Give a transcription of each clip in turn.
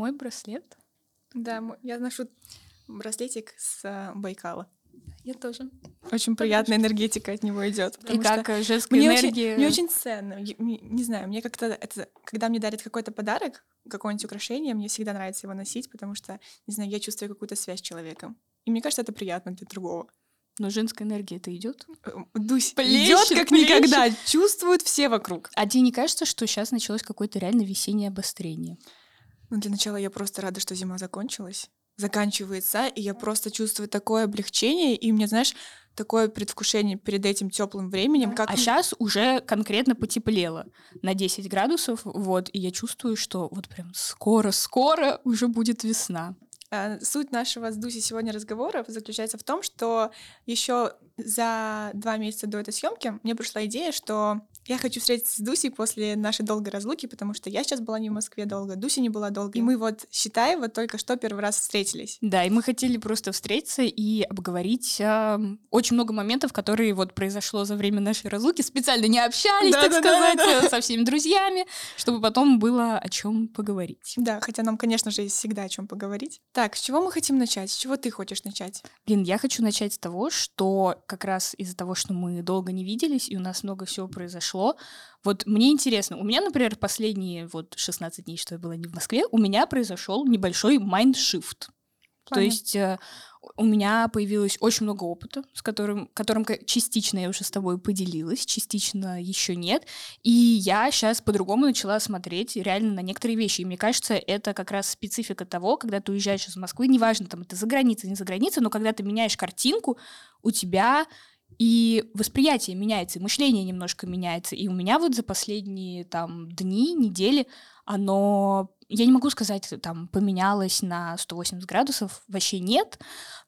Мой браслет? Да, я ношу браслетик с э, Байкала. Я тоже. Очень приятная энергетика от него идет. И как что женская мне энергия. Очень, мне очень ценно. Я, не знаю, мне как-то это, когда мне дарят какой-то подарок, какое-нибудь украшение, мне всегда нравится его носить, потому что, не знаю, я чувствую какую-то связь с человеком. И мне кажется, это приятно для другого. Но женская энергия это идет? Э, Дусь идет как плещет. никогда, чувствуют все вокруг. А тебе не кажется, что сейчас началось какое-то реально весеннее обострение? Ну, для начала я просто рада, что зима закончилась заканчивается, и я просто чувствую такое облегчение, и мне, знаешь, такое предвкушение перед этим теплым временем. Как... А сейчас уже конкретно потеплело на 10 градусов, вот, и я чувствую, что вот прям скоро-скоро уже будет весна. А, суть нашего с Дуси сегодня разговора заключается в том, что еще за два месяца до этой съемки мне пришла идея, что я хочу встретиться с Дусей после нашей долгой разлуки, потому что я сейчас была не в Москве долго, Дуся не была долго. И мы вот, считай, вот только что первый раз встретились. Да, и мы хотели просто встретиться и обговорить э, очень много моментов, которые вот произошло за время нашей разлуки. Специально не общались, да, так да, сказать, да, да. со всеми друзьями, чтобы потом было о чем поговорить. Да, хотя нам, конечно же, есть всегда о чем поговорить. Так, с чего мы хотим начать? С чего ты хочешь начать? Блин, я хочу начать с того, что как раз из-за того, что мы долго не виделись, и у нас много всего произошло, вот мне интересно, у меня, например, последние вот 16 дней, что я была не в Москве, у меня произошел небольшой майндшифт. То есть э, у меня появилось очень много опыта, с которым, которым частично я уже с тобой поделилась, частично еще нет. И я сейчас по-другому начала смотреть реально на некоторые вещи. И мне кажется, это как раз специфика того, когда ты уезжаешь из Москвы, неважно, там это за границей, не за границей, но когда ты меняешь картинку, у тебя и восприятие меняется, и мышление немножко меняется. И у меня вот за последние там дни, недели оно я не могу сказать, там, поменялось на 180 градусов, вообще нет,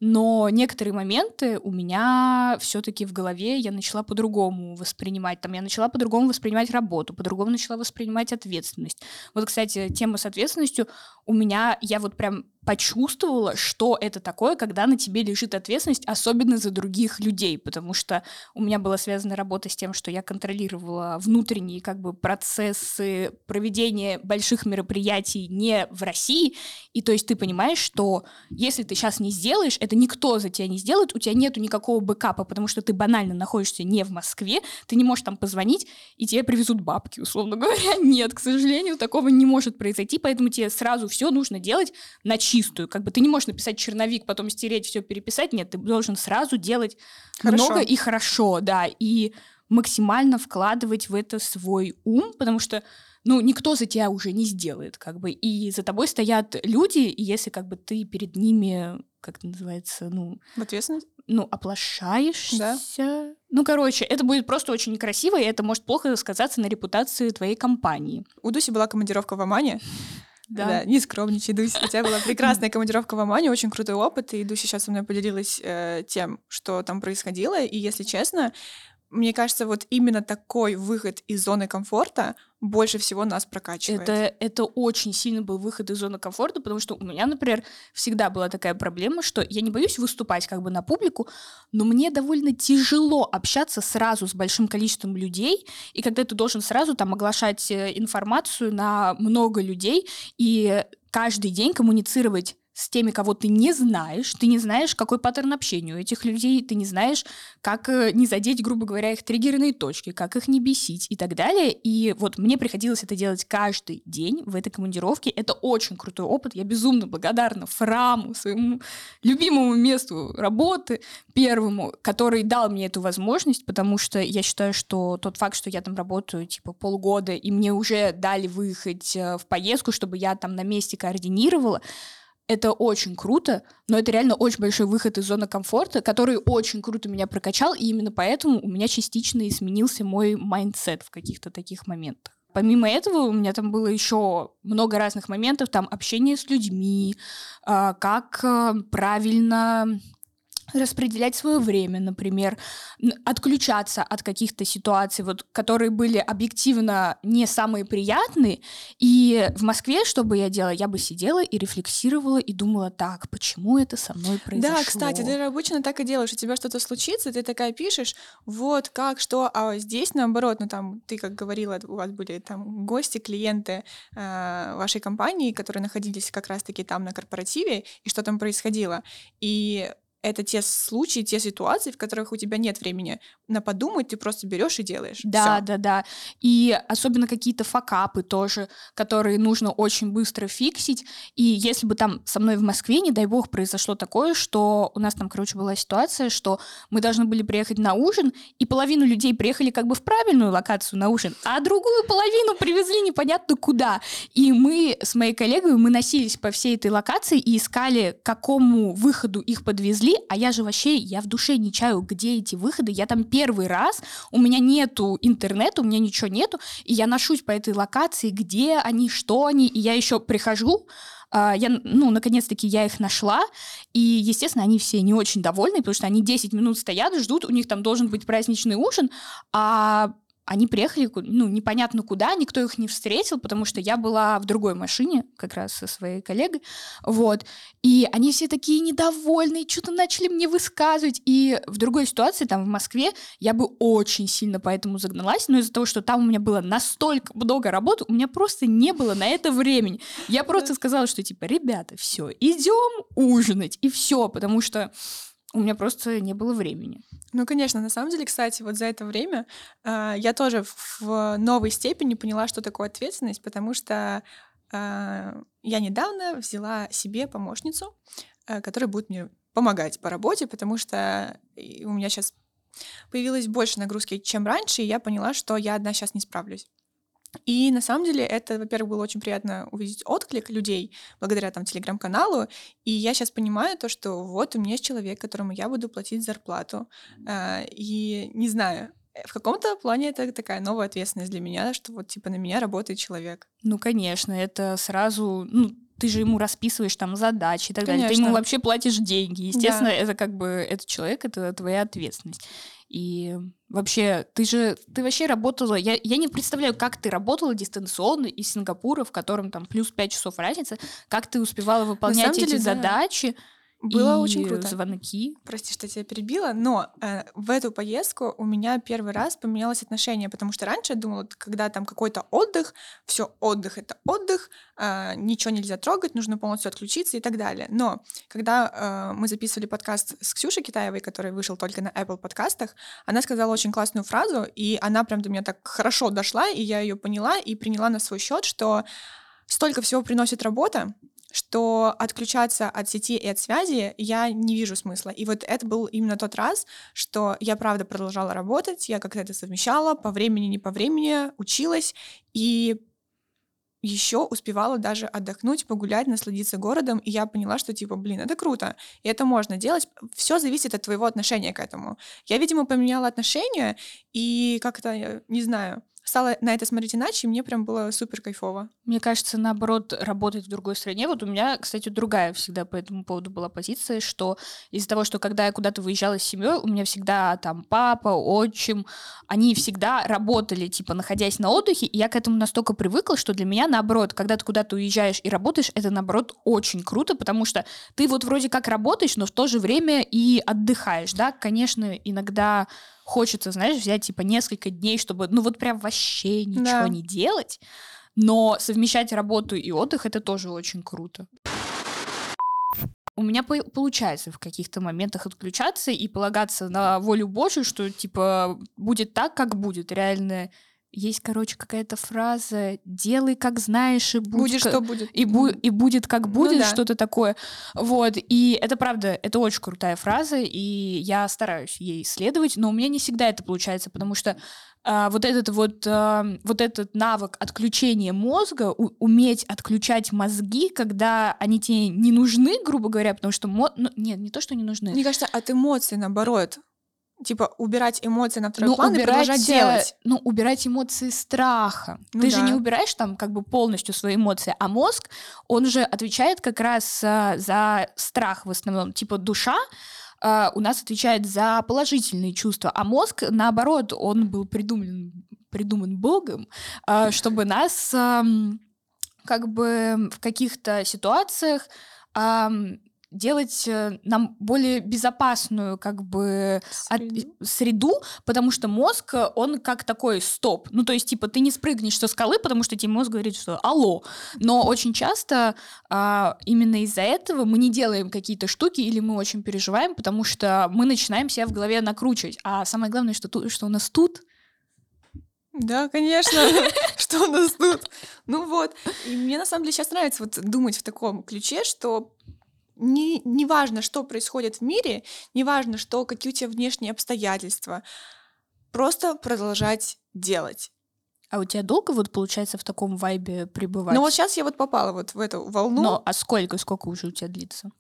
но некоторые моменты у меня все-таки в голове я начала по-другому воспринимать. Там я начала по-другому воспринимать работу, по-другому начала воспринимать ответственность. Вот, кстати, тема с ответственностью у меня, я вот прям почувствовала, что это такое, когда на тебе лежит ответственность, особенно за других людей, потому что у меня была связана работа с тем, что я контролировала внутренние как бы процессы проведения больших мероприятий не в России, и то есть ты понимаешь, что если ты сейчас не сделаешь, это никто за тебя не сделает, у тебя нету никакого бэкапа, потому что ты банально находишься не в Москве, ты не можешь там позвонить, и тебе привезут бабки, условно говоря. Нет, к сожалению, такого не может произойти, поэтому тебе сразу все нужно делать на чистую. Как бы ты не можешь написать черновик, потом стереть, все переписать. Нет, ты должен сразу делать хорошо. много и хорошо, да, и максимально вкладывать в это свой ум, потому что ну, никто за тебя уже не сделает, как бы, и за тобой стоят люди, и если, как бы, ты перед ними, как это называется, ну... В ответственность? Ну, оплошаешься. Да. Ну, короче, это будет просто очень некрасиво, и это может плохо сказаться на репутации твоей компании. У Дуси была командировка в Омане, да. да, не скромничай, Дуся. У тебя была прекрасная командировка в Омане, очень крутой опыт, и Дуся сейчас со мной поделилась э, тем, что там происходило, и, если честно, мне кажется, вот именно такой выход из зоны комфорта больше всего нас прокачивает. Это, это очень сильно был выход из зоны комфорта, потому что у меня, например, всегда была такая проблема, что я не боюсь выступать как бы на публику, но мне довольно тяжело общаться сразу с большим количеством людей, и когда ты должен сразу там оглашать э, информацию на много людей, и каждый день коммуницировать с теми, кого ты не знаешь, ты не знаешь, какой паттерн общения у этих людей, ты не знаешь, как э, не задеть, грубо говоря, их триггерные точки, как их не бесить и так далее. И вот мне приходилось это делать каждый день в этой командировке. Это очень крутой опыт. Я безумно благодарна Фраму, своему любимому месту работы, первому, который дал мне эту возможность, потому что я считаю, что тот факт, что я там работаю типа полгода, и мне уже дали выехать э, в поездку, чтобы я там на месте координировала, это очень круто, но это реально очень большой выход из зоны комфорта, который очень круто меня прокачал, и именно поэтому у меня частично изменился мой mindset в каких-то таких моментах. Помимо этого, у меня там было еще много разных моментов, там общение с людьми, а, как а, правильно распределять свое время, например, отключаться от каких-то ситуаций, вот, которые были объективно не самые приятные. И в Москве, что бы я делала, я бы сидела и рефлексировала и думала, так, почему это со мной произошло? Да, кстати, ты обычно так и делаешь, у тебя что-то случится, ты такая пишешь, вот как, что, а здесь наоборот, ну там, ты как говорила, у вас были там гости, клиенты э, вашей компании, которые находились как раз-таки там на корпоративе, и что там происходило. И это те случаи, те ситуации, в которых у тебя нет времени на подумать, ты просто берешь и делаешь. Да, Всё. да, да. И особенно какие-то факапы тоже, которые нужно очень быстро фиксить. И если бы там со мной в Москве, не дай бог, произошло такое, что у нас там, короче, была ситуация, что мы должны были приехать на ужин, и половину людей приехали как бы в правильную локацию на ужин, а другую половину привезли непонятно куда. И мы с моей коллегой, мы носились по всей этой локации и искали, к какому выходу их подвезли, пошли, а я же вообще, я в душе не чаю, где эти выходы, я там первый раз, у меня нету интернета, у меня ничего нету, и я ношусь по этой локации, где они, что они, и я еще прихожу, Uh, я, ну, наконец-таки я их нашла, и, естественно, они все не очень довольны, потому что они 10 минут стоят, ждут, у них там должен быть праздничный ужин, а они приехали, ну, непонятно куда, никто их не встретил, потому что я была в другой машине, как раз со своей коллегой, вот, и они все такие недовольные, что-то начали мне высказывать, и в другой ситуации, там, в Москве, я бы очень сильно поэтому загналась, но из-за того, что там у меня было настолько много работы, у меня просто не было на это времени. Я просто сказала, что, типа, ребята, все, идем ужинать, и все, потому что у меня просто не было времени. Ну, конечно, на самом деле, кстати, вот за это время э, я тоже в новой степени поняла, что такое ответственность, потому что э, я недавно взяла себе помощницу, э, которая будет мне помогать по работе, потому что у меня сейчас появилось больше нагрузки, чем раньше, и я поняла, что я одна сейчас не справлюсь. И на самом деле это, во-первых, было очень приятно увидеть отклик людей благодаря там телеграм-каналу. И я сейчас понимаю то, что вот у меня есть человек, которому я буду платить зарплату. А, и не знаю, э, в каком-то плане это такая новая ответственность для меня, что вот типа на меня работает человек. Ну, конечно, это сразу, ну, ты же ему расписываешь там задачи и так Конечно. далее. Ты ему вообще платишь деньги. Естественно, да. это как бы этот человек, это твоя ответственность. И вообще, ты же, ты вообще работала, я, я не представляю, как ты работала дистанционно из Сингапура, в котором там плюс 5 часов разницы, как ты успевала выполнять эти да. задачи. Было и очень круто. звонки. Прости, что тебя перебила, но э, в эту поездку у меня первый раз поменялось отношение, потому что раньше я думала, когда там какой-то отдых, все отдых это отдых, э, ничего нельзя трогать, нужно полностью отключиться и так далее. Но когда э, мы записывали подкаст с Ксюшей Китаевой, который вышел только на Apple подкастах, она сказала очень классную фразу, и она прям до меня так хорошо дошла, и я ее поняла и приняла на свой счет, что столько всего приносит работа, что отключаться от сети и от связи я не вижу смысла. И вот это был именно тот раз, что я, правда, продолжала работать, я как-то это совмещала, по времени, не по времени, училась, и еще успевала даже отдохнуть, погулять, насладиться городом, и я поняла, что типа, блин, это круто, и это можно делать. Все зависит от твоего отношения к этому. Я, видимо, поменяла отношения, и как-то, не знаю, стала на это смотреть иначе, и мне прям было супер кайфово. Мне кажется, наоборот, работать в другой стране. Вот у меня, кстати, другая всегда по этому поводу была позиция, что из-за того, что когда я куда-то выезжала с семьей, у меня всегда там папа, отчим, они всегда работали, типа, находясь на отдыхе, и я к этому настолько привыкла, что для меня, наоборот, когда ты куда-то уезжаешь и работаешь, это, наоборот, очень круто, потому что ты вот вроде как работаешь, но в то же время и отдыхаешь, да, конечно, иногда хочется, знаешь, взять типа несколько дней, чтобы, ну вот прям вообще ничего да. не делать. Но совмещать работу и отдых это тоже очень круто. У меня по- получается в каких-то моментах отключаться и полагаться на волю Божию, что типа будет так, как будет. Реально есть, короче, какая-то фраза «делай, как знаешь, и будь будет, что будет. И, бу- и будет, как будет», ну, да. что-то такое. Вот, и это правда, это очень крутая фраза, и я стараюсь ей следовать, но у меня не всегда это получается, потому что а, вот этот вот, а, вот этот навык отключения мозга, у, уметь отключать мозги, когда они тебе не нужны, грубо говоря, потому что... Мо... Ну, нет, не то, что не нужны. Мне кажется, от эмоций, наоборот типа убирать эмоции на второй ну, план убирать, и продолжать э, делать. Ну, убирать эмоции страха. Ну, Ты да. же не убираешь там как бы полностью свои эмоции, а мозг, он же отвечает как раз а, за страх в основном. Типа душа, э, у нас отвечает за положительные чувства, а мозг, наоборот, он был придуман, придуман Богом, э, чтобы нас э, как бы в каких-то ситуациях э, делать э, нам более безопасную как бы среду. От, среду, потому что мозг, э, он как такой стоп. Ну, то есть, типа, ты не спрыгнешь со скалы, потому что тебе мозг говорит, что алло. Но очень часто а, именно из-за этого мы не делаем какие-то штуки или мы очень переживаем, потому что мы начинаем себя в голове накручивать. А самое главное, что, тут, что у нас тут да, конечно. Что у нас тут? Ну вот. И мне на самом деле сейчас нравится вот думать в таком ключе, что не, не важно, что происходит в мире, не важно, что, какие у тебя внешние обстоятельства, просто продолжать делать. А у тебя долго вот получается в таком вайбе пребывать? Ну вот сейчас я вот попала вот в эту волну. Но а сколько, сколько уже у тебя длится?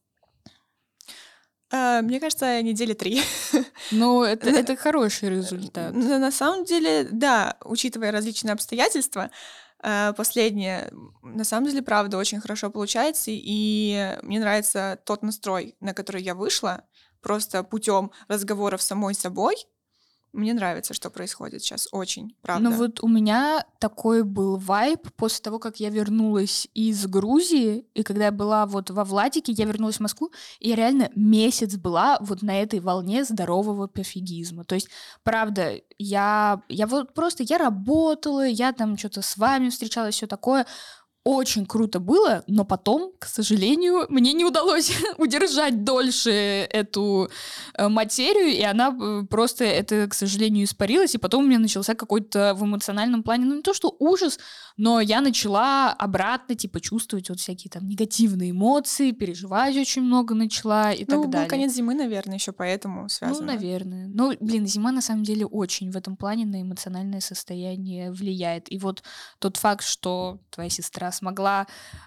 Uh, мне кажется, недели три. Ну, это, это хороший результат. На самом деле, да, учитывая различные обстоятельства, Э, последнее, на самом деле, правда, очень хорошо получается, и мне нравится тот настрой, на который я вышла, просто путем разговоров самой собой, мне нравится, что происходит сейчас, очень, правда. Ну вот у меня такой был вайб после того, как я вернулась из Грузии, и когда я была вот во Владике, я вернулась в Москву, и я реально месяц была вот на этой волне здорового пофигизма. То есть, правда, я, я вот просто, я работала, я там что-то с вами встречалась, все такое, очень круто было, но потом, к сожалению, мне не удалось удержать дольше эту э, материю, и она э, просто, это, к сожалению, испарилась, и потом у меня начался какой-то в эмоциональном плане, ну не то что ужас, но я начала обратно, типа, чувствовать вот всякие там негативные эмоции, переживать очень много начала и ну, так далее. Ну, конец зимы, наверное, еще поэтому связано. Ну, наверное. Ну, блин, зима на самом деле очень в этом плане на эмоциональное состояние влияет. И вот тот факт, что твоя сестра смогла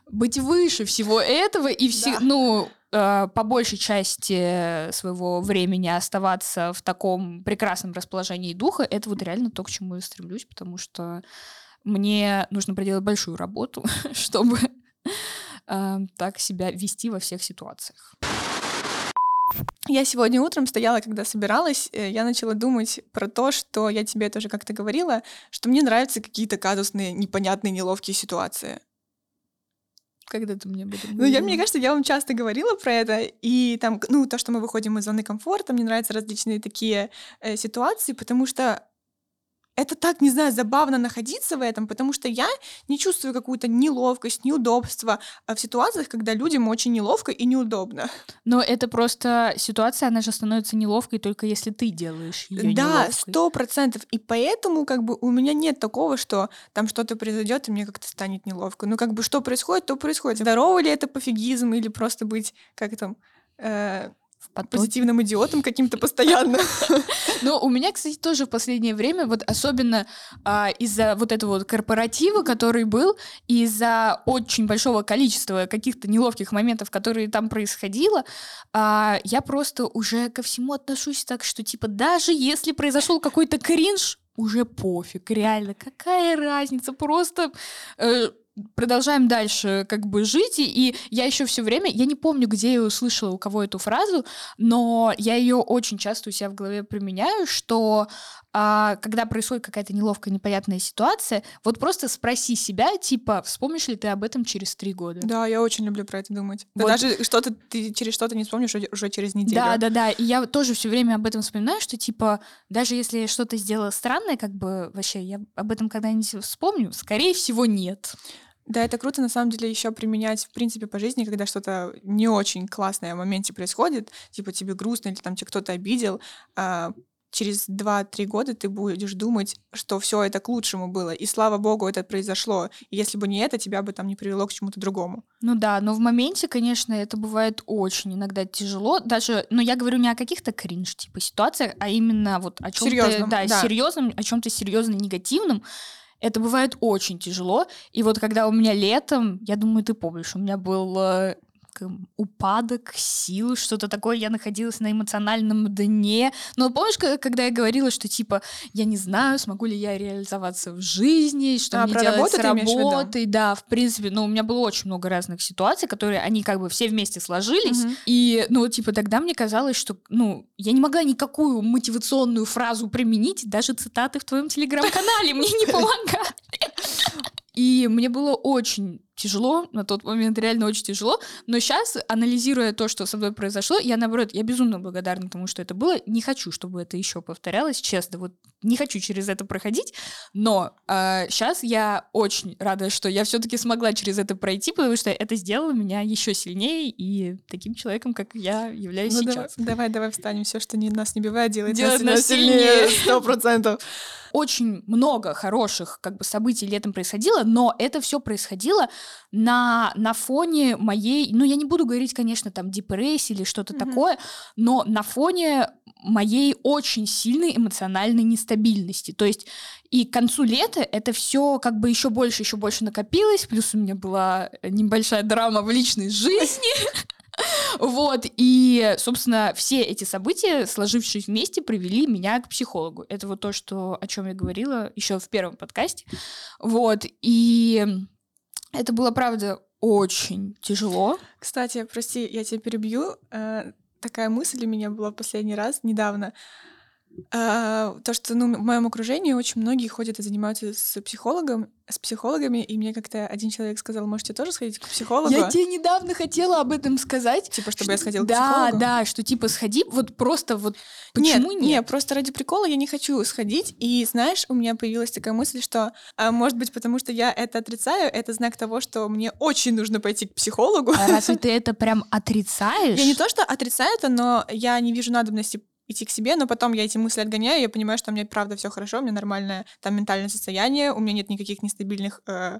быть выше всего этого и все, да. ну, э, по большей части своего времени оставаться в таком прекрасном расположении духа, это вот реально то, к чему я стремлюсь, потому что мне нужно проделать большую работу, чтобы э, так себя вести во всех ситуациях. Я сегодня утром стояла, когда собиралась, э, я начала думать про то, что я тебе тоже как-то говорила, что мне нравятся какие-то казусные, непонятные, неловкие ситуации. Когда ты мне об этом Ну, я, мне кажется, я вам часто говорила про это, и там, ну, то, что мы выходим из зоны комфорта, мне нравятся различные такие э, ситуации, потому что это так, не знаю, забавно находиться в этом, потому что я не чувствую какую-то неловкость, неудобство а в ситуациях, когда людям очень неловко и неудобно. Но это просто ситуация, она же становится неловкой только если ты делаешь ее Да, сто процентов. И поэтому как бы у меня нет такого, что там что-то произойдет и мне как-то станет неловко. Ну как бы что происходит, то происходит. Здорово ли это пофигизм или просто быть как там э, позитивным идиотом каким-то постоянно. Ну, у меня, кстати, тоже в последнее время, вот особенно а, из-за вот этого вот корпоратива, который был, из-за очень большого количества каких-то неловких моментов, которые там происходило, а, я просто уже ко всему отношусь так, что типа даже если произошел какой-то кринж, уже пофиг, реально, какая разница, просто э, продолжаем дальше как бы жить, и я еще все время, я не помню, где я услышала у кого эту фразу, но я ее очень часто у себя в голове применяю, что а, когда происходит какая-то неловкая, непонятная ситуация, вот просто спроси себя, типа, вспомнишь ли ты об этом через три года? Да, я очень люблю про это думать. Вот. Да даже что-то ты через что-то не вспомнишь уже через неделю. Да, да, да. И я тоже все время об этом вспоминаю, что типа даже если я что-то сделала странное, как бы вообще я об этом когда-нибудь вспомню, скорее всего нет. Да, это круто на самом деле еще применять в принципе по жизни, когда что-то не очень классное в моменте происходит, типа тебе грустно или там тебе кто-то обидел, а, через 2-3 года ты будешь думать, что все это к лучшему было, и слава богу, это произошло. И если бы не это, тебя бы там не привело к чему-то другому. Ну да, но в моменте, конечно, это бывает очень иногда тяжело. Даже, но я говорю не о каких-то кринж типа ситуациях, а именно вот о чем-то да, да. серьезном, о чем-то серьезно негативном. Это бывает очень тяжело. И вот когда у меня летом, я думаю, ты помнишь, у меня был э, упадок сил, что-то такое. Я находилась на эмоциональном дне. Но помнишь, когда я говорила, что типа я не знаю, смогу ли я реализоваться в жизни, что а, мне делать работу с работой. Да, в принципе, ну, у меня было очень много разных ситуаций, которые они как бы все вместе сложились. Угу. И, ну, типа, тогда мне казалось, что, ну, я не могла никакую мотивационную фразу применить, даже цитаты в твоем телеграм-канале мне не помогали. И мне было очень тяжело, на тот момент реально очень тяжело, но сейчас, анализируя то, что со мной произошло, я, наоборот, я безумно благодарна тому, что это было, не хочу, чтобы это еще повторялось, честно, вот не хочу через это проходить, но э, а, сейчас я очень рада, что я все-таки смогла через это пройти, потому что это сделало меня еще сильнее и таким человеком, как я являюсь ну, сейчас. Давай, давай, давай встанем, все, что не, нас не бивает, делает, делает нас, нас сильнее, сто процентов. Очень много хороших как бы событий летом происходило, но это все происходило на, на фоне моей, ну я не буду говорить, конечно, там депрессии или что-то mm-hmm. такое, но на фоне моей очень сильной эмоциональной нестабильности. То есть и к концу лета это все как бы еще больше, еще больше накопилось, плюс у меня была небольшая драма в личной жизни. Вот, и, собственно, все эти события, сложившись вместе, привели меня к психологу. Это вот то, что, о чем я говорила еще в первом подкасте. Вот, и это было, правда, очень тяжело. Кстати, прости, я тебя перебью. Э, такая мысль у меня была в последний раз недавно. А, то, что ну, в моем окружении очень многие ходят и занимаются с психологом, с психологами, и мне как-то один человек сказал, можете тоже сходить к психологу? Я тебе недавно хотела об этом сказать. Типа, чтобы что, я сходила да, к психологу? Да, да, что типа сходи, вот просто вот почему нет? Нет, нет, просто ради прикола я не хочу сходить, и знаешь, у меня появилась такая мысль, что, а, может быть, потому что я это отрицаю, это знак того, что мне очень нужно пойти к психологу. А разве ты это прям отрицаешь? Я не то, что отрицаю это, но я не вижу надобности идти к себе, но потом я эти мысли отгоняю, я понимаю, что у меня правда все хорошо, у меня нормальное там ментальное состояние, у меня нет никаких нестабильных э,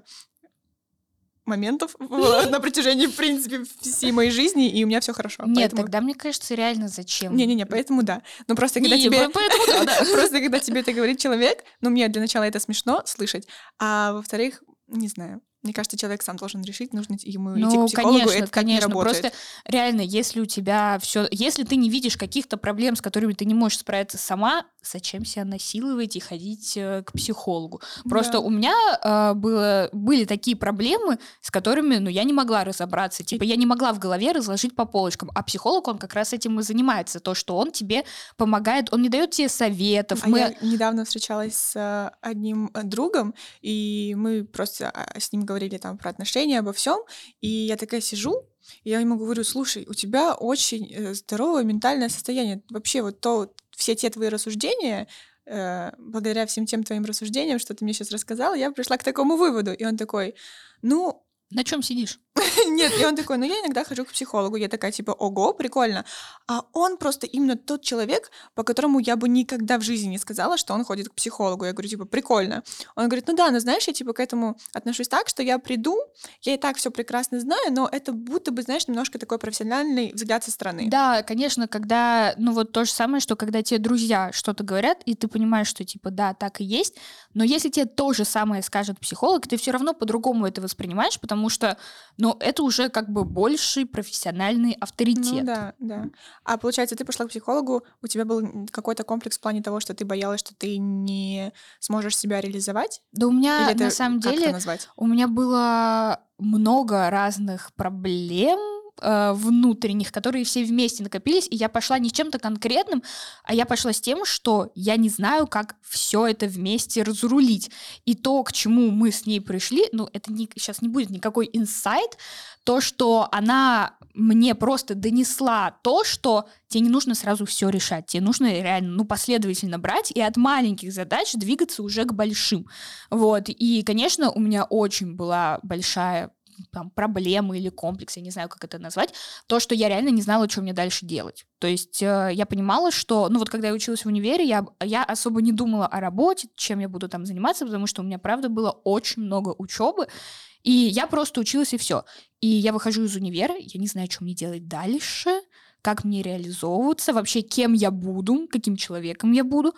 моментов на протяжении, в принципе, всей моей жизни, и у меня все хорошо. Нет, поэтому... тогда мне кажется, реально зачем? Не-не-не, поэтому да. Но просто когда тебе... Да, да. Просто когда тебе это говорит человек, ну, мне для начала это смешно слышать, а во-вторых, не знаю, мне кажется, человек сам должен решить, нужно ему ну, идти к психологу, конечно, это конечно. Не Просто реально, если у тебя все, если ты не видишь каких-то проблем, с которыми ты не можешь справиться сама, зачем себя насиловать и ходить э, к психологу? Просто да. у меня э, было, были такие проблемы, с которыми, ну, я не могла разобраться. Типа, я не могла в голове разложить по полочкам. А психолог, он как раз этим и занимается. То, что он тебе помогает, он не дает тебе советов. А мы... я недавно встречалась с э, одним э, другом, и мы просто а, с ним говорили говорили там про отношения, обо всем, и я такая сижу, и я ему говорю, слушай, у тебя очень э, здоровое ментальное состояние. Вообще вот то, все те твои рассуждения, э, благодаря всем тем твоим рассуждениям, что ты мне сейчас рассказал, я пришла к такому выводу. И он такой, ну, на чем сидишь? Нет, и он такой, ну я иногда хожу к психологу. Я такая, типа, ого, прикольно. А он просто именно тот человек, по которому я бы никогда в жизни не сказала, что он ходит к психологу. Я говорю, типа, прикольно. Он говорит, ну да, ну знаешь, я типа к этому отношусь так, что я приду, я и так все прекрасно знаю, но это будто бы, знаешь, немножко такой профессиональный взгляд со стороны. Да, конечно, когда, ну вот то же самое, что когда тебе друзья что-то говорят, и ты понимаешь, что типа, да, так и есть, но если тебе то же самое скажет психолог, ты все равно по-другому это воспринимаешь, потому что, ну, это уже как бы больший профессиональный авторитет. Ну, да, да. А получается, ты пошла к психологу, у тебя был какой-то комплекс в плане того, что ты боялась, что ты не сможешь себя реализовать? Да у меня, Или на самом деле, у меня было много разных проблем, э, внутренних, которые все вместе накопились, и я пошла не чем-то конкретным, а я пошла с тем, что я не знаю, как все это вместе разрулить. И то, к чему мы с ней пришли, ну, это не, сейчас не будет никакой инсайт, то, что она мне просто донесла то, что тебе не нужно сразу все решать, тебе нужно реально, ну, последовательно брать и от маленьких задач двигаться уже к большим. Вот, и, конечно, у меня очень была большая там, проблемы или комплекс, я не знаю, как это назвать, то, что я реально не знала, что мне дальше делать. То есть э, я понимала, что, ну вот когда я училась в универе, я, я особо не думала о работе, чем я буду там заниматься, потому что у меня, правда, было очень много учебы, и я просто училась и все. И я выхожу из универа, я не знаю, что мне делать дальше, как мне реализовываться, вообще кем я буду, каким человеком я буду,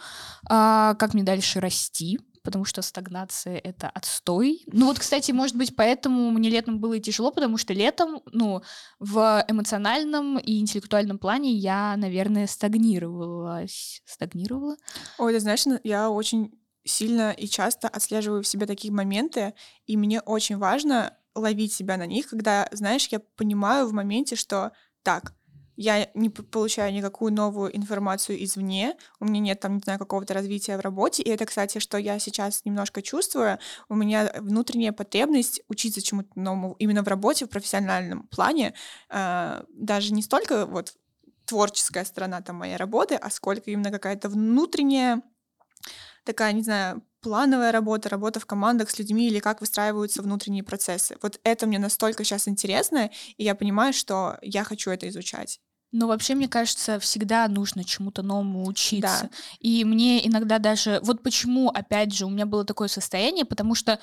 а, как мне дальше расти, потому что стагнация — это отстой. Ну вот, кстати, может быть, поэтому мне летом было и тяжело, потому что летом, ну, в эмоциональном и интеллектуальном плане я, наверное, стагнировалась. Стагнировала? Ой, ты знаешь, я очень сильно и часто отслеживаю в себе такие моменты, и мне очень важно ловить себя на них, когда, знаешь, я понимаю в моменте, что так, я не получаю никакую новую информацию извне, у меня нет там, не знаю, какого-то развития в работе, и это, кстати, что я сейчас немножко чувствую, у меня внутренняя потребность учиться чему-то новому именно в работе, в профессиональном плане, э, даже не столько вот творческая сторона там моей работы, а сколько именно какая-то внутренняя такая, не знаю, плановая работа, работа в командах с людьми или как выстраиваются внутренние процессы. Вот это мне настолько сейчас интересно, и я понимаю, что я хочу это изучать. Но вообще, мне кажется, всегда нужно чему-то новому учиться. Да. И мне иногда даже... Вот почему, опять же, у меня было такое состояние, потому что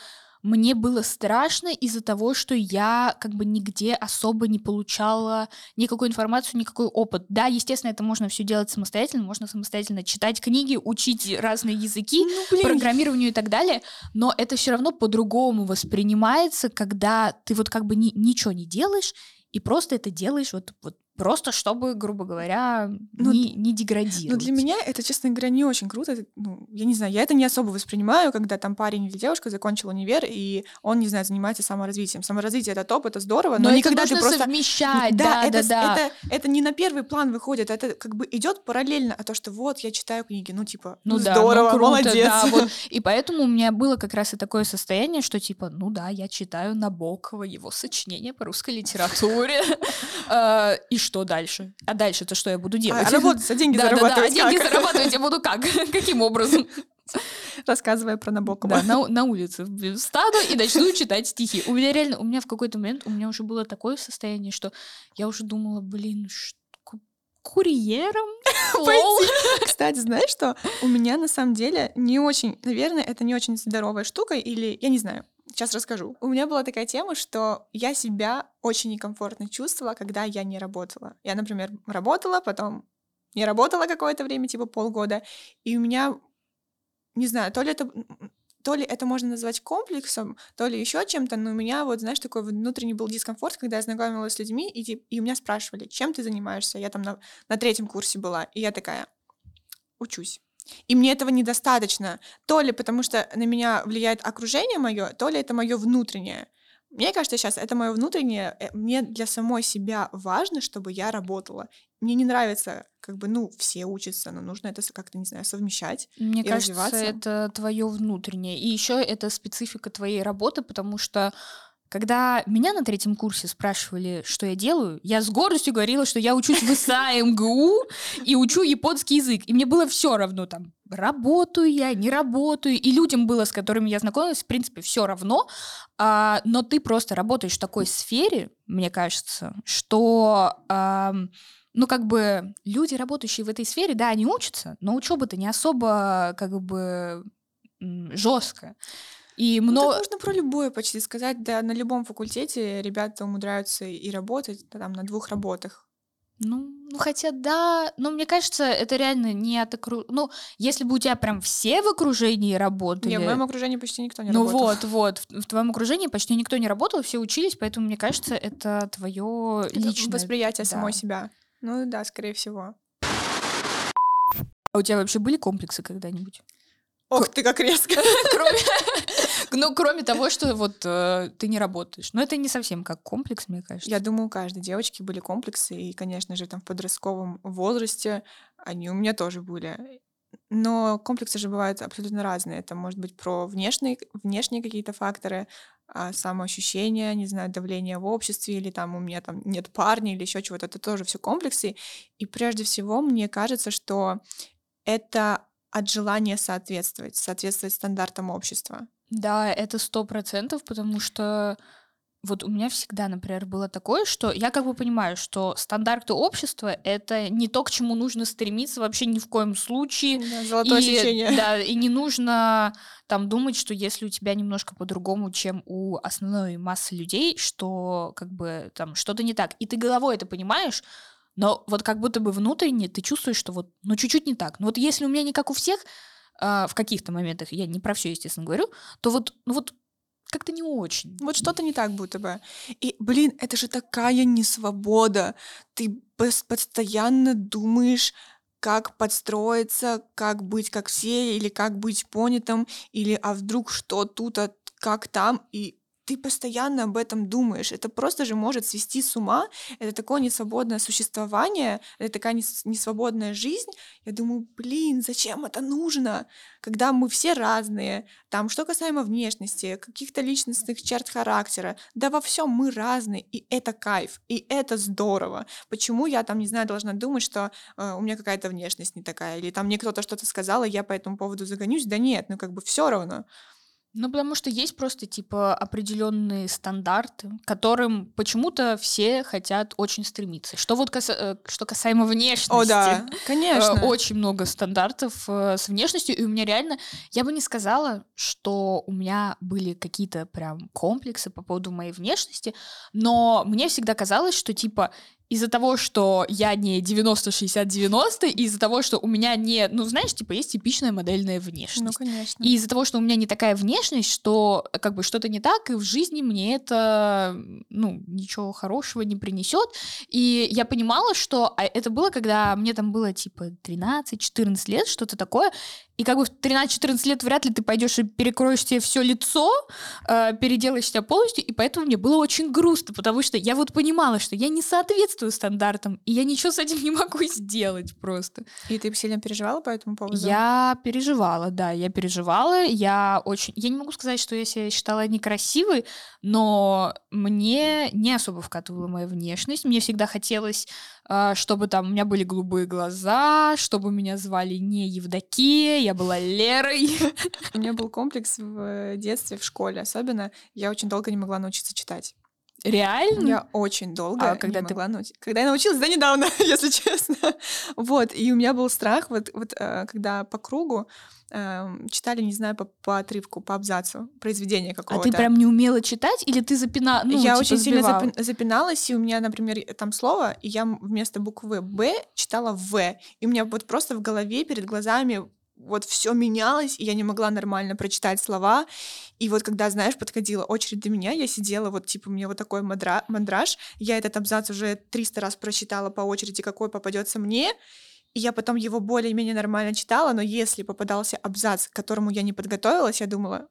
мне было страшно из-за того, что я как бы нигде особо не получала никакой информацию, никакой опыт. Да, естественно, это можно все делать самостоятельно, можно самостоятельно читать книги, учить разные языки, ну, программированию и так далее, но это все равно по-другому воспринимается, когда ты вот как бы ни, ничего не делаешь, и просто это делаешь вот, вот Просто чтобы, грубо говоря, ну, не, не деградировать. Ну, для меня это, честно говоря, не очень круто. Это, ну, я не знаю, я это не особо воспринимаю, когда там парень или девушка закончил универ, и он, не знаю, занимается саморазвитием. Саморазвитие — это топ, это здорово, но, но никогда это ты просто... совмещать, да, да, это, да, Это, это не на первый план выходит, это как бы идет параллельно, а то, что вот, я читаю книги, ну, типа, ну, да, здорово, ну, круто, молодец. Да, вот. И поэтому у меня было как раз и такое состояние, что, типа, ну да, я читаю Набокова, его сочинения по русской литературе, а, и что дальше? А дальше-то что я буду делать? А, работать, а деньги да, зарабатывать да, да, а деньги зарабатывать я буду как? Каким образом? Рассказывая про Набокова. Да, на, на улице встану и начну читать стихи. У меня реально, у меня в какой-то момент, у меня уже было такое состояние, что я уже думала, блин, что курьером. Кстати, знаешь что? У меня на самом деле не очень, наверное, это не очень здоровая штука, или я не знаю. Сейчас расскажу. У меня была такая тема, что я себя очень некомфортно чувствовала, когда я не работала. Я, например, работала, потом не работала какое-то время, типа полгода, и у меня, не знаю, то ли это то ли это можно назвать комплексом, то ли еще чем-то, но у меня вот, знаешь, такой внутренний был дискомфорт, когда я знакомилась с людьми, и, и у меня спрашивали, чем ты занимаешься? Я там на, на третьем курсе была, и я такая, учусь. И мне этого недостаточно. То ли потому, что на меня влияет окружение мое, то ли это мое внутреннее. Мне кажется, сейчас это мое внутреннее. Э, мне для самой себя важно, чтобы я работала. Мне не нравится, как бы, ну, все учатся, но нужно это как-то, не знаю, совмещать. Мне и кажется, развиваться. это твое внутреннее. И еще это специфика твоей работы, потому что когда меня на третьем курсе спрашивали, что я делаю, я с гордостью говорила, что я учусь в САМГУ и учу японский язык. И мне было все равно там, работаю я, не работаю. И людям было, с которыми я знакомилась, в принципе, все равно. А, но ты просто работаешь в такой сфере, мне кажется, что... А, ну, как бы люди, работающие в этой сфере, да, они учатся, но учеба-то не особо, как бы, жесткая. И много... Ну, можно про любое почти сказать. Да, на любом факультете ребята умудряются и работать да, там на двух работах. Ну, ну, хотя да, но мне кажется, это реально не от окружения. Ну, если бы у тебя прям все в окружении работали... Не, в моем окружении почти никто не ну, работал. Ну вот, вот, в, в твоем окружении почти никто не работал, все учились, поэтому мне кажется, это твое личное... Восприятие да. самой себя. Ну да, скорее всего. А у тебя вообще были комплексы когда-нибудь? Ох, ты как резко. Кроме, ну, кроме того, что вот э, ты не работаешь. Но это не совсем как комплекс, мне кажется. Я думаю, у каждой девочки были комплексы, и, конечно же, там в подростковом возрасте они у меня тоже были. Но комплексы же бывают абсолютно разные. Это может быть про внешние, внешние какие-то факторы, а, самоощущение, не знаю, давление в обществе, или там у меня там нет парня, или еще чего-то. Это тоже все комплексы. И прежде всего, мне кажется, что это от желания соответствовать, соответствовать стандартам общества. Да, это сто процентов, потому что вот у меня всегда, например, было такое, что я как бы понимаю, что стандарты общества — это не то, к чему нужно стремиться вообще ни в коем случае. Да, золотое и, сечение. Да, и не нужно там думать, что если у тебя немножко по-другому, чем у основной массы людей, что как бы там что-то не так. И ты головой это понимаешь, но вот как будто бы внутренне ты чувствуешь, что вот, ну, чуть-чуть не так. Ну, вот если у меня не как у всех, э, в каких-то моментах, я не про все, естественно, говорю, то вот, ну вот как-то не очень. Вот что-то не так будто бы. И, блин, это же такая несвобода. Ты постоянно думаешь, как подстроиться, как быть как все, или как быть понятым, или а вдруг что тут, а как там, и ты постоянно об этом думаешь. Это просто же может свести с ума. Это такое несвободное существование, это такая несвободная жизнь. Я думаю, блин, зачем это нужно? Когда мы все разные, там, что касаемо внешности, каких-то личностных черт характера, да во всем мы разные, и это кайф, и это здорово. Почему я там, не знаю, должна думать, что э, у меня какая-то внешность не такая, или там мне кто-то что-то сказал, и я по этому поводу загонюсь? Да нет, ну как бы все равно. Ну, потому что есть просто, типа, определенные стандарты, к которым почему-то все хотят очень стремиться. Что вот каса... Э, что касаемо внешности. О, да, конечно. Э, очень много стандартов э, с внешностью, и у меня реально... Я бы не сказала, что у меня были какие-то прям комплексы по поводу моей внешности, но мне всегда казалось, что, типа, из-за того, что я не 90-60-90, из-за того, что у меня не, ну, знаешь, типа, есть типичная модельная внешность. Ну, конечно. И из-за того, что у меня не такая внешность, что как бы что-то не так, и в жизни мне это, ну, ничего хорошего не принесет. И я понимала, что а это было, когда мне там было, типа, 13-14 лет, что-то такое, и как бы в 13-14 лет вряд ли ты пойдешь и перекроешь себе все лицо, э, переделаешь себя полностью, и поэтому мне было очень грустно, потому что я вот понимала, что я не соответствую стандартам, и я ничего с этим не могу сделать просто. И ты сильно переживала по этому поводу? Я переживала, да, я переживала, я очень... Я не могу сказать, что я себя считала некрасивой, но мне не особо вкатывала моя внешность, мне всегда хотелось чтобы там у меня были голубые глаза, чтобы меня звали не Евдокия, я была Лерой. У меня был комплекс в детстве, в школе особенно. Я очень долго не могла научиться читать. Реально? Я очень долго а, когда не ты... могла научиться. Когда я научилась, да недавно, если честно. Вот, и у меня был страх, вот, вот э, когда по кругу э, читали, не знаю, по, по отрывку, по абзацу произведение какого-то. А ты прям не умела читать или ты запина... ну, Я типа очень сильно запи... запиналась, и у меня, например, там слово, и я вместо буквы «Б» читала «В», и у меня вот просто в голове перед глазами вот все менялось, и я не могла нормально прочитать слова. И вот когда, знаешь, подходила очередь до меня, я сидела, вот типа, меня вот такой мандра мандраж, я этот абзац уже 300 раз прочитала по очереди, какой попадется мне, и я потом его более-менее нормально читала, но если попадался абзац, к которому я не подготовилась, я думала,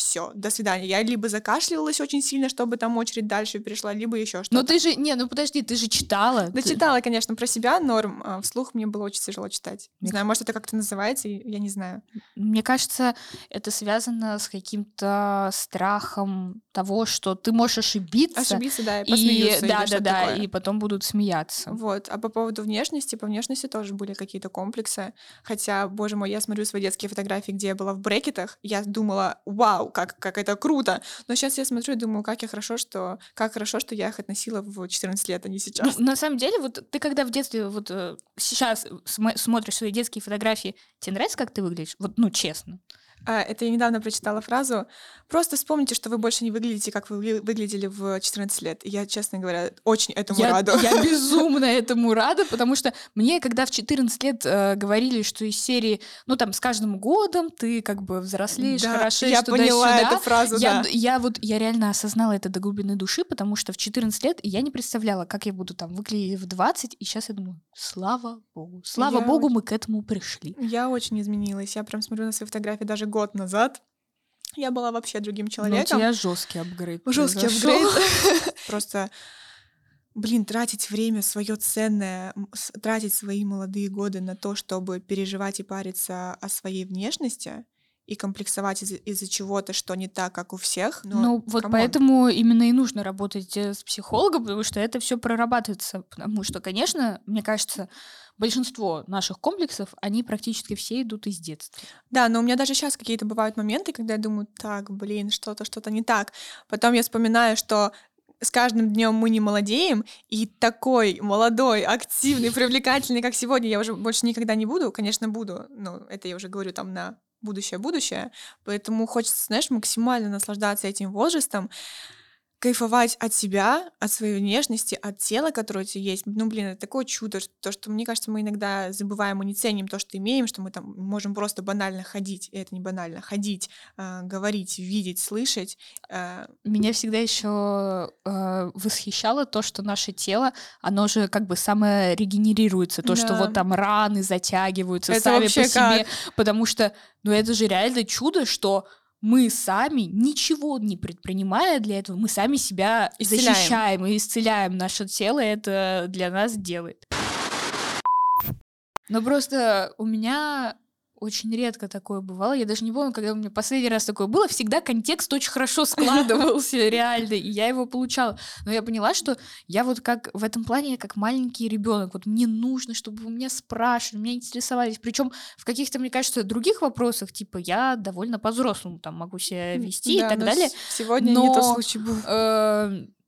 все, до свидания. Я либо закашливалась очень сильно, чтобы там очередь дальше перешла, либо еще что-то. Но ты же, не, ну подожди, ты же читала. Да, ты... читала, конечно, про себя норм, а вслух мне было очень тяжело читать. Не знаю, может, это как-то называется, я не знаю. Мне кажется, это связано с каким-то страхом того, что ты можешь ошибиться. Ошибиться, да, и посмеются. И, да, да, да, такое. и потом будут смеяться. Вот, а по поводу внешности, по внешности тоже были какие-то комплексы. Хотя, боже мой, я смотрю свои детские фотографии, где я была в брекетах, я думала, вау, как, как это круто. Но сейчас я смотрю и думаю, как я хорошо, что, как хорошо, что я их относила в 14 лет, а не сейчас. Ну, на самом деле, вот ты когда в детстве, вот э, сейчас см- смотришь свои детские фотографии, тебе нравится, как ты выглядишь? Вот, ну, честно. А, это я недавно прочитала фразу. Просто вспомните, что вы больше не выглядите, как вы выглядели в 14 лет. я, честно говоря, очень этому я, рада. Я безумно этому рада, потому что мне, когда в 14 лет э, говорили, что из серии, ну там, с каждым годом ты как бы взрослеешь, да, хорошеешь я поняла эту фразу, я, да. Я вот, я реально осознала это до глубины души, потому что в 14 лет я не представляла, как я буду там выглядеть в 20, и сейчас я думаю, слава богу, слава я богу, очень... мы к этому пришли. Я очень изменилась. Я прям смотрю на свои фотографии даже год назад. Я была вообще другим человеком. Ну, у тебя жесткий апгрейд. Жесткий апгрейд. Просто, блин, тратить время свое ценное, тратить свои молодые годы на то, чтобы переживать и париться о своей внешности и комплексовать из- из-за чего-то, что не так, как у всех. Но, ну, вот come on. поэтому именно и нужно работать э, с психологом, потому что это все прорабатывается. Потому что, конечно, мне кажется, большинство наших комплексов, они практически все идут из детства. Да, но у меня даже сейчас какие-то бывают моменты, когда я думаю, так, блин, что-то, что-то не так. Потом я вспоминаю, что с каждым днем мы не молодеем, и такой молодой, активный, привлекательный, как сегодня, я уже больше никогда не буду. Конечно, буду, но это я уже говорю там на будущее-будущее. Поэтому хочется, знаешь, максимально наслаждаться этим возрастом. Кайфовать от себя, от своей внешности, от тела, которое у тебя есть. Ну, блин, это такое чудо, что, то, что, мне кажется, мы иногда забываем и не ценим то, что имеем, что мы там можем просто банально ходить, и это не банально, ходить, э, говорить, видеть, слышать. Э. Меня всегда еще э, восхищало то, что наше тело, оно же как бы самое регенерируется, то, да. что вот там раны затягиваются это сами по себе, как? потому что, ну, это же реально чудо, что мы сами, ничего не предпринимая для этого, мы сами себя исцеляем. защищаем и исцеляем. Наше тело это для нас делает. Но просто у меня очень редко такое бывало. Я даже не помню, когда у меня последний раз такое было. Всегда контекст очень хорошо складывался, реально, и я его получала. Но я поняла, что я вот как в этом плане, как маленький ребенок. Вот мне нужно, чтобы у меня спрашивали, меня интересовались. Причем в каких-то, мне кажется, других вопросах, типа, я довольно по-взрослому там могу себя вести и так далее. Сегодня не тот случай был.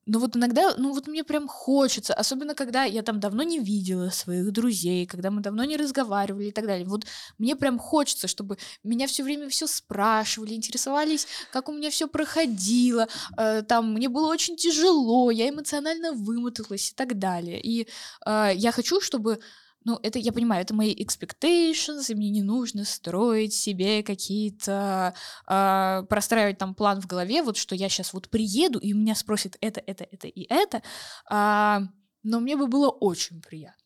Но вот иногда, ну вот мне прям хочется, особенно когда я там давно не видела своих друзей, когда мы давно не разговаривали и так далее. Вот мне прям хочется, чтобы меня все время все спрашивали, интересовались, как у меня все проходило, э, там мне было очень тяжело, я эмоционально вымоталась и так далее. И э, я хочу, чтобы ну, это, я понимаю, это мои expectations, и мне не нужно строить себе какие-то, э, простраивать там план в голове, вот что я сейчас вот приеду, и у меня спросят это, это, это и это, э, но мне бы было очень приятно.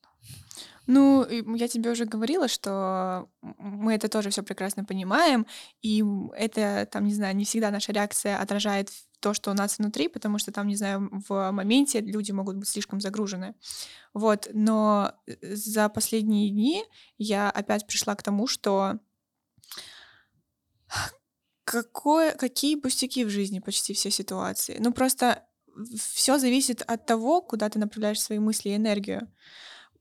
Ну, я тебе уже говорила, что мы это тоже все прекрасно понимаем, и это, там, не знаю, не всегда наша реакция отражает то, что у нас внутри, потому что там, не знаю, в моменте люди могут быть слишком загружены. Вот, но э, за последние дни я опять пришла к тому, что какое, какие пустяки в жизни почти все ситуации. Ну, просто все зависит от того, куда ты направляешь свои мысли и энергию.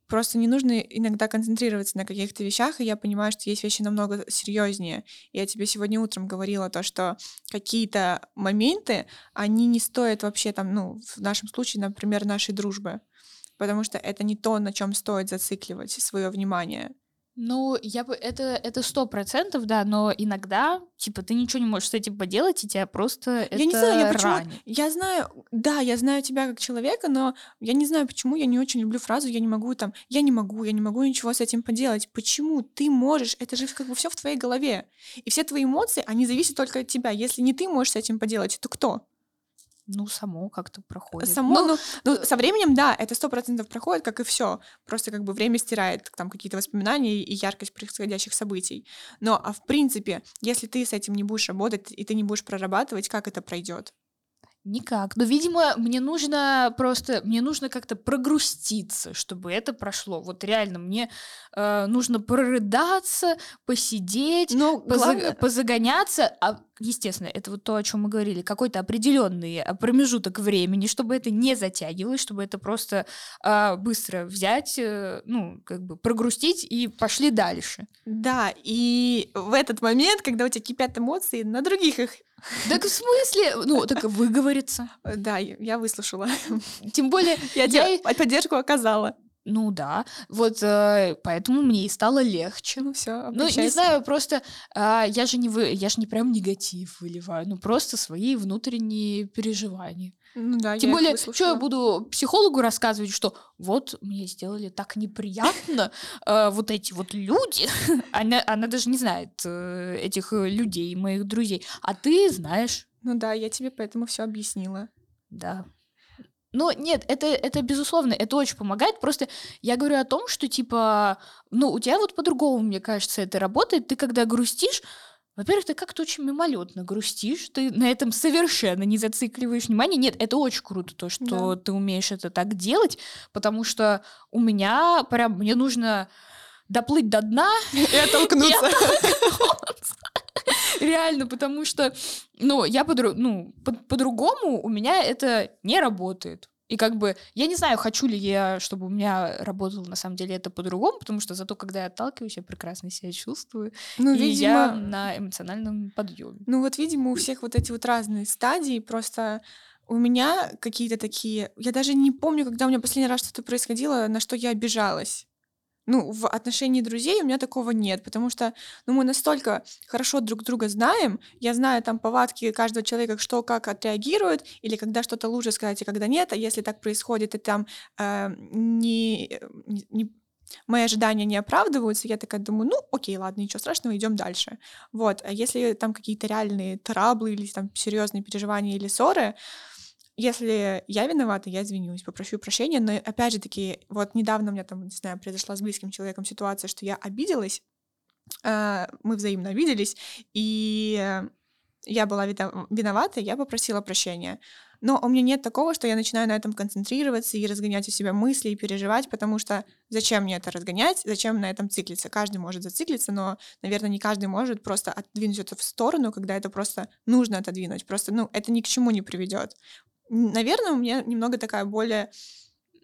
Просто не нужно иногда концентрироваться на каких-то вещах, и я понимаю, что есть вещи намного серьезнее. Я тебе сегодня утром говорила то, что какие-то моменты, они не стоят вообще там, ну, в нашем случае, например, нашей дружбы, потому что это не то, на чем стоит зацикливать свое внимание. Ну, я бы это это сто процентов, да, но иногда, типа, ты ничего не можешь с этим поделать, и тебя просто я это не знаю, я почему, Я знаю, да, я знаю тебя как человека, но я не знаю, почему я не очень люблю фразу «я не могу там», «я не могу», «я не могу ничего с этим поделать». Почему? Ты можешь, это же как бы все в твоей голове. И все твои эмоции, они зависят только от тебя. Если не ты можешь с этим поделать, то кто? Ну, само как-то проходит. Само, ну, ну, ну со временем, да, это сто процентов проходит, как и все. Просто как бы время стирает там какие-то воспоминания и яркость происходящих событий. Но, а в принципе, если ты с этим не будешь работать и ты не будешь прорабатывать, как это пройдет? Никак. Но, видимо, мне нужно просто, мне нужно как-то прогруститься, чтобы это прошло. Вот реально, мне э, нужно прорыдаться, посидеть, ну, поза- главное... позагоняться. А, естественно, это вот то, о чем мы говорили, какой-то определенный промежуток времени, чтобы это не затягивалось, чтобы это просто э, быстро взять, э, ну, как бы прогрустить и пошли дальше. Да, и в этот момент, когда у тебя кипят эмоции, на других их так в смысле? Ну, так выговориться. Да, я выслушала. Тем более... Я, я... поддержку оказала. Ну да, вот э, поэтому мне и стало легче. Ну все, Ну не знаю, просто э, я же не вы, я же не прям негатив выливаю, ну просто свои внутренние переживания. Ну да, Тем более, что я буду психологу рассказывать, что вот мне сделали так неприятно э, вот эти вот люди. она, даже не знает э, этих людей, моих друзей, а ты знаешь. Ну да, я тебе поэтому все объяснила. Да. Ну, нет, это, это безусловно, это очень помогает. Просто я говорю о том, что, типа, ну, у тебя вот по-другому, мне кажется, это работает. Ты когда грустишь, во-первых, ты как-то очень мимолетно грустишь, ты на этом совершенно не зацикливаешь внимание. Нет, это очень круто, то, что да. ты умеешь это так делать, потому что у меня прям, мне нужно доплыть до дна и оттолкнуться. Реально, потому что, ну, я ну, по- по-другому у меня это не работает. И как бы я не знаю, хочу ли я, чтобы у меня работало на самом деле это по-другому, потому что зато когда я отталкиваюсь, я прекрасно себя чувствую. Ну, и видимо, я на эмоциональном подъеме. Ну вот, видимо, у всех вот эти вот разные стадии. Просто у меня какие-то такие. Я даже не помню, когда у меня последний раз что-то происходило, на что я обижалась. Ну, в отношении друзей у меня такого нет, потому что ну, мы настолько хорошо друг друга знаем, я знаю там повадки каждого человека, что как отреагирует, или когда что-то лучше сказать, и когда нет, а если так происходит, и там э, не, не мои ожидания не оправдываются, я такая думаю, ну, окей, ладно, ничего страшного, идем дальше. Вот, а если там какие-то реальные траблы или там серьезные переживания или ссоры, если я виновата, я извинюсь, попрошу прощения, но опять же таки, вот недавно у меня там, не знаю, произошла с близким человеком ситуация, что я обиделась, э, мы взаимно обиделись, и я была виновата, я попросила прощения. Но у меня нет такого, что я начинаю на этом концентрироваться и разгонять у себя мысли и переживать, потому что зачем мне это разгонять, зачем на этом циклиться? Каждый может зациклиться, но, наверное, не каждый может просто отодвинуть это в сторону, когда это просто нужно отодвинуть. Просто, ну, это ни к чему не приведет. Наверное, у меня немного такая более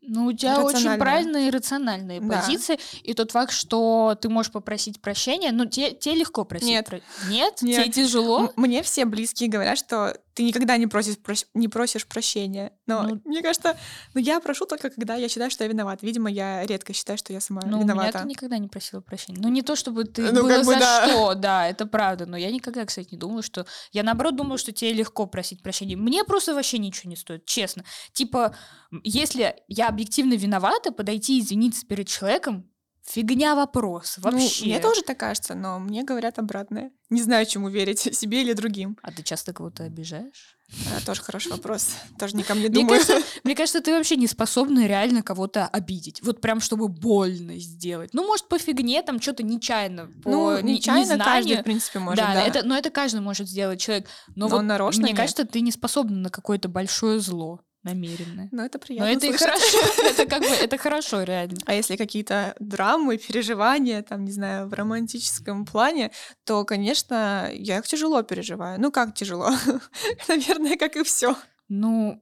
ну, у тебя очень правильные и рациональные да. позиции. И тот факт, что ты можешь попросить прощения, ну, тебе, тебе легко просить. Нет. Про... Нет? Нет? Тебе тяжело? М- мне все близкие говорят, что ты никогда не просишь, прос... не просишь прощения. Но ну, мне кажется, ну, я прошу только, когда я считаю, что я виноват. Видимо, я редко считаю, что я сама ну, виновата. Ты никогда не просила прощения. Ну, не то, чтобы ты ну, было как бы, за да. что, да, это правда. Но я никогда, кстати, не думала, что... Я, наоборот, думала, что тебе легко просить прощения. Мне просто вообще ничего не стоит, честно. Типа, если я объективно виновата, подойти и извиниться перед человеком, Фигня вопрос, вообще. Ну, мне тоже так кажется, но мне говорят обратное. Не знаю, чему верить, себе или другим. А ты часто кого-то обижаешь? А, тоже хороший вопрос. Тоже не ко мне думаю. Мне кажется, мне кажется, ты вообще не способна реально кого-то обидеть. Вот прям, чтобы больно сделать. Ну, может, по фигне, там, что-то нечаянно, по Ну, нечаянно не каждый, в принципе, может, да. да. Это, но это каждый может сделать человек. Но, но вот, нарочно мне нет. кажется, ты не способна на какое-то большое зло намеренно. Ну, это приятно Но это слышать. и хорошо, это как бы, это хорошо, реально. А если какие-то драмы, переживания, там, не знаю, в романтическом плане, то, конечно, я их тяжело переживаю. Ну, как тяжело? Наверное, как и все. Ну,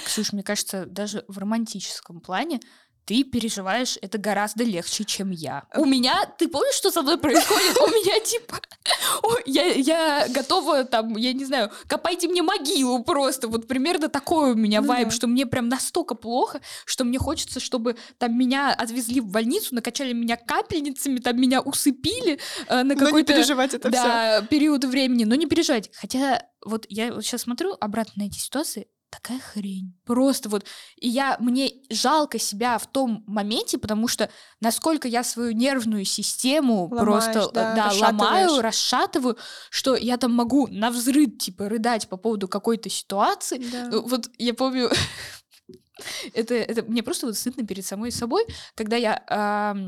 Ксюш, мне кажется, даже в романтическом плане ты переживаешь это гораздо легче, чем я. У меня, ты помнишь, что со мной происходит? У меня типа, я, я готова там, я не знаю, копайте мне могилу просто. Вот примерно такой у меня ну вайб, что мне прям настолько плохо, что мне хочется, чтобы там меня отвезли в больницу, накачали меня капельницами, там меня усыпили э, на какой-то... переживать это да, период времени, но не переживать. Хотя вот я сейчас смотрю обратно на эти ситуации, такая хрень. Просто вот. И я, мне жалко себя в том моменте, потому что насколько я свою нервную систему Ломаешь, просто да, да, ломаю, расшатываю, что я там могу на взрыв, типа, рыдать по поводу какой-то ситуации. Да. Вот я помню, это, это мне просто вот стыдно перед самой собой, когда я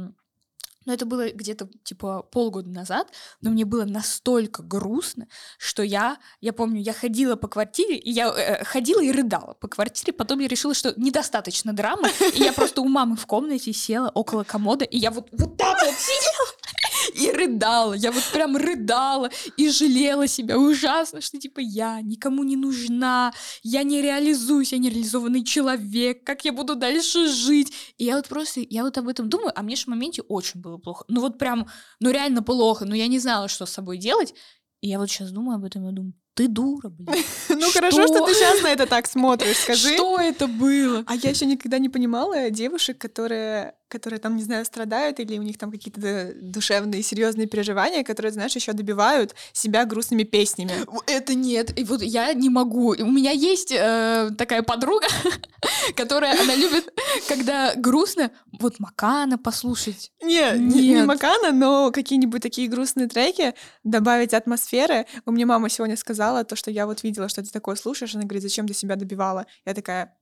но это было где-то типа полгода назад, но мне было настолько грустно, что я, я помню, я ходила по квартире, и я э, ходила и рыдала по квартире, потом я решила, что недостаточно драмы, и я просто у мамы в комнате села около комода, и я вот, вот так вот сидела и рыдала. Я вот прям рыдала и жалела себя ужасно, что типа я никому не нужна, я не реализуюсь, я нереализованный человек, как я буду дальше жить. И я вот просто, я вот об этом думаю, а мне же в моменте очень было плохо. Ну вот прям, ну реально плохо, но я не знала, что с собой делать. И я вот сейчас думаю об этом, я думаю, ты дура, блин. Ну хорошо, что ты сейчас на это так смотришь, скажи. Что это было? А я еще никогда не понимала девушек, которые, которые там, не знаю, страдают или у них там какие-то душевные, серьезные переживания, которые, знаешь, еще добивают себя грустными песнями. Это нет. И вот я не могу. У меня есть э, такая подруга, которая, она любит, когда грустно, вот Макана послушать. Не, не, не Макана, но какие-нибудь такие грустные треки, добавить атмосферы. У меня мама сегодня сказала, сказала, то, что я вот видела, что ты такое слушаешь, она говорит, зачем ты себя добивала? Я такая,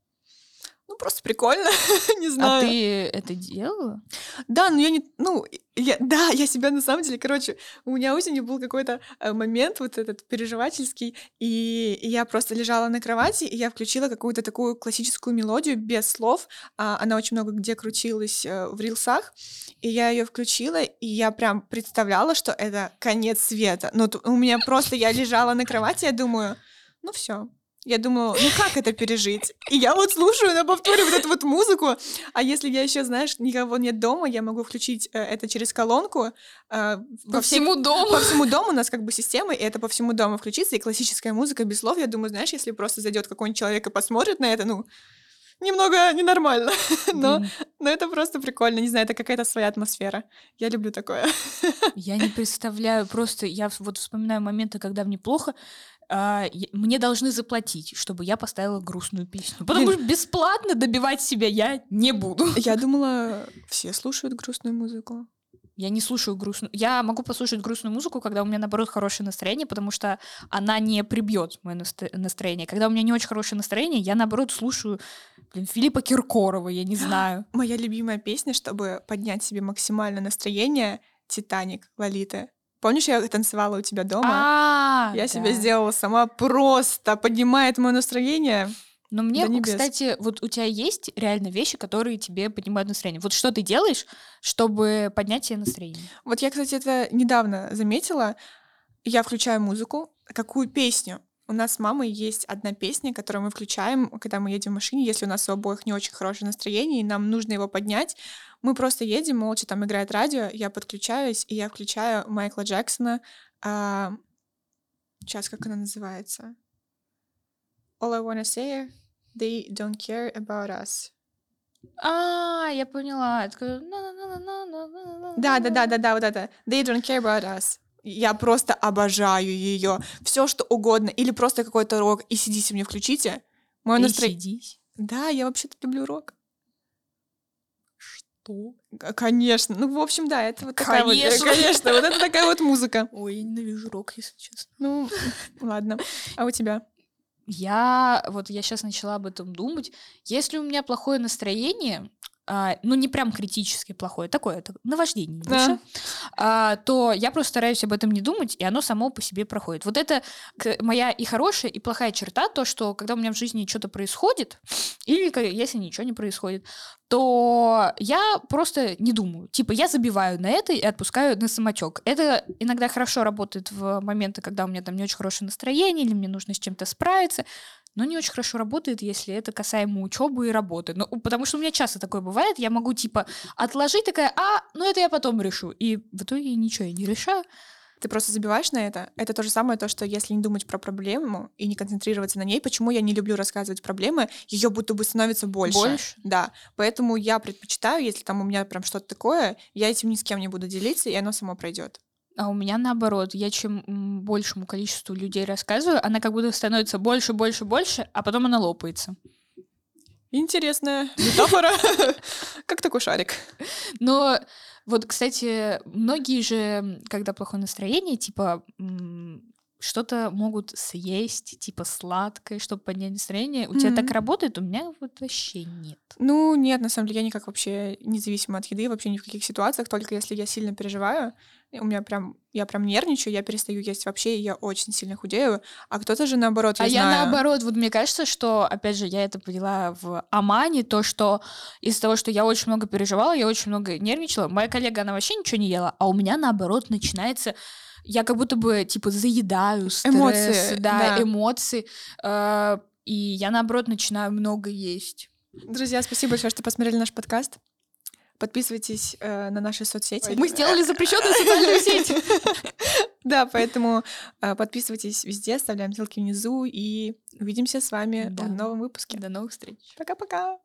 ну, просто прикольно, не а знаю. А ты это делала? Да, но я не, ну, я, да, я себя на самом деле, короче, у меня осенью был какой-то э, момент вот этот переживательский, и, и я просто лежала на кровати, и я включила какую-то такую классическую мелодию без слов, а, она очень много где крутилась э, в рилсах, и я ее включила, и я прям представляла, что это конец света. Ну, у меня просто, я лежала на кровати, я думаю, ну все, я думаю, ну как это пережить? И я вот слушаю на повторе вот эту вот музыку. А если я еще, знаешь, никого нет дома, я могу включить э, это через колонку. Э, по всему дому? По всему дому у нас как бы система, и это по всему дому включится. И классическая музыка без слов, я думаю, знаешь, если просто зайдет какой-нибудь человек и посмотрит на это, ну, немного ненормально, но, но это просто прикольно, не знаю, это какая-то своя атмосфера. Я люблю такое. Я не представляю, просто я вот вспоминаю моменты, когда мне плохо, а, мне должны заплатить, чтобы я поставила грустную песню. Потому Блин. что бесплатно добивать себя я не буду. Я думала, все слушают грустную музыку. Я не слушаю грустную. Я могу послушать грустную музыку, когда у меня наоборот хорошее настроение, потому что она не прибьет мое наст- настроение. Когда у меня не очень хорошее настроение, я наоборот слушаю, блин, Филиппа Киркорова, я не знаю. Моя любимая песня, чтобы поднять себе максимальное настроение, «Титаник» Лолиты. Помнишь, я танцевала у тебя дома? А, Я да. себе сделала сама просто, поднимает мое настроение. Но мне, кстати, вот у тебя есть реально вещи, которые тебе поднимают настроение. Вот что ты делаешь, чтобы поднять тебе настроение? Вот я, кстати, это недавно заметила. Я включаю музыку. Какую песню? У нас с мамой есть одна песня, которую мы включаем, когда мы едем в машине, если у нас у обоих не очень хорошее настроение, и нам нужно его поднять. Мы просто едем, молча там играет радио, я подключаюсь, и я включаю Майкла Джексона. сейчас, как она называется? All I wanna say, they don't care about us. А, я поняла. Да, да, да, да, да, вот это. They don't care about us. Я просто обожаю ее. Все что угодно. Или просто какой-то рок. И сидите мне включите. Мое настроение. Да, я вообще-то люблю рок. Что? Конечно. Ну, в общем, да, это вот такая вот. э, Конечно. Конечно, вот это такая вот музыка. Ой, я ненавижу рок, если честно. Ну, ладно. А у тебя? Я вот я сейчас начала об этом думать. Если у меня плохое настроение, а, ну не прям критически плохое, такое это наваждение небольшое, а, то я просто стараюсь об этом не думать, и оно само по себе проходит. Вот это моя и хорошая, и плохая черта, то, что когда у меня в жизни что-то происходит, или если ничего не происходит, то я просто не думаю. Типа я забиваю на это и отпускаю на самотек. Это иногда хорошо работает в моменты, когда у меня там не очень хорошее настроение, или мне нужно с чем-то справиться, но не очень хорошо работает, если это касаемо учебы и работы. Ну, потому что у меня часто такое бывает, я могу типа отложить такая, а, ну это я потом решу. И в итоге ничего я не решаю. Ты просто забиваешь на это. Это то же самое, то, что если не думать про проблему и не концентрироваться на ней, почему я не люблю рассказывать проблемы, ее будто бы становится больше. Больше? Да. Поэтому я предпочитаю, если там у меня прям что-то такое, я этим ни с кем не буду делиться, и оно само пройдет. А у меня наоборот, я чем большему количеству людей рассказываю, она как будто становится больше, больше, больше, а потом она лопается. Интересная метафора. Как такой шарик. Но вот, кстати, многие же, когда плохое настроение, типа что-то могут съесть, типа сладкое, чтобы поднять настроение. У тебя Мгм. так работает? У меня вот вообще нет. Ну, нет, на самом деле, я никак вообще независима от еды, вообще ни в каких ситуациях, только если я сильно переживаю, у меня прям, я прям нервничаю, я перестаю есть вообще, и я очень сильно худею, а кто-то же наоборот, я а я знаю. наоборот, вот мне кажется, что, опять же, я это поняла в Омане, то, что из-за того, что я очень много переживала, я очень много нервничала, моя коллега, она вообще ничего не ела, а у меня наоборот начинается я как будто бы типа заедаю стресс, Эмоции, да, да. эмоции, э, и я наоборот начинаю много есть. Друзья, спасибо большое, что посмотрели наш подкаст. Подписывайтесь э, на наши соцсети. Мы сделали запрещенную социальную сеть. Да, поэтому э, подписывайтесь везде, оставляем ссылки внизу и увидимся с вами в новом выпуске. До новых встреч. Пока-пока.